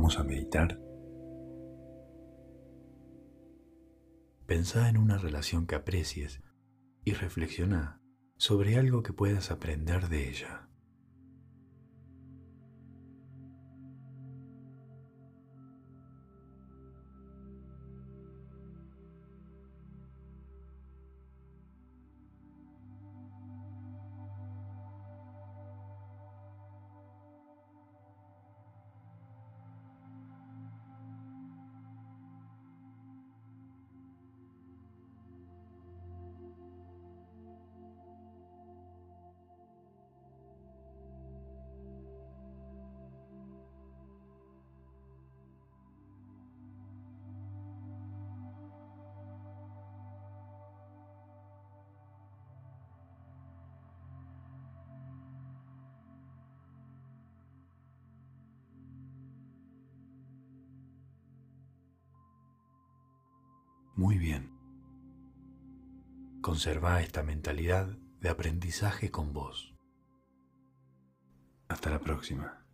Vamos a meditar. Pensá en una relación que aprecies y reflexiona sobre algo que puedas aprender de ella. Muy bien. Conserva esta mentalidad de aprendizaje con vos. Hasta la próxima.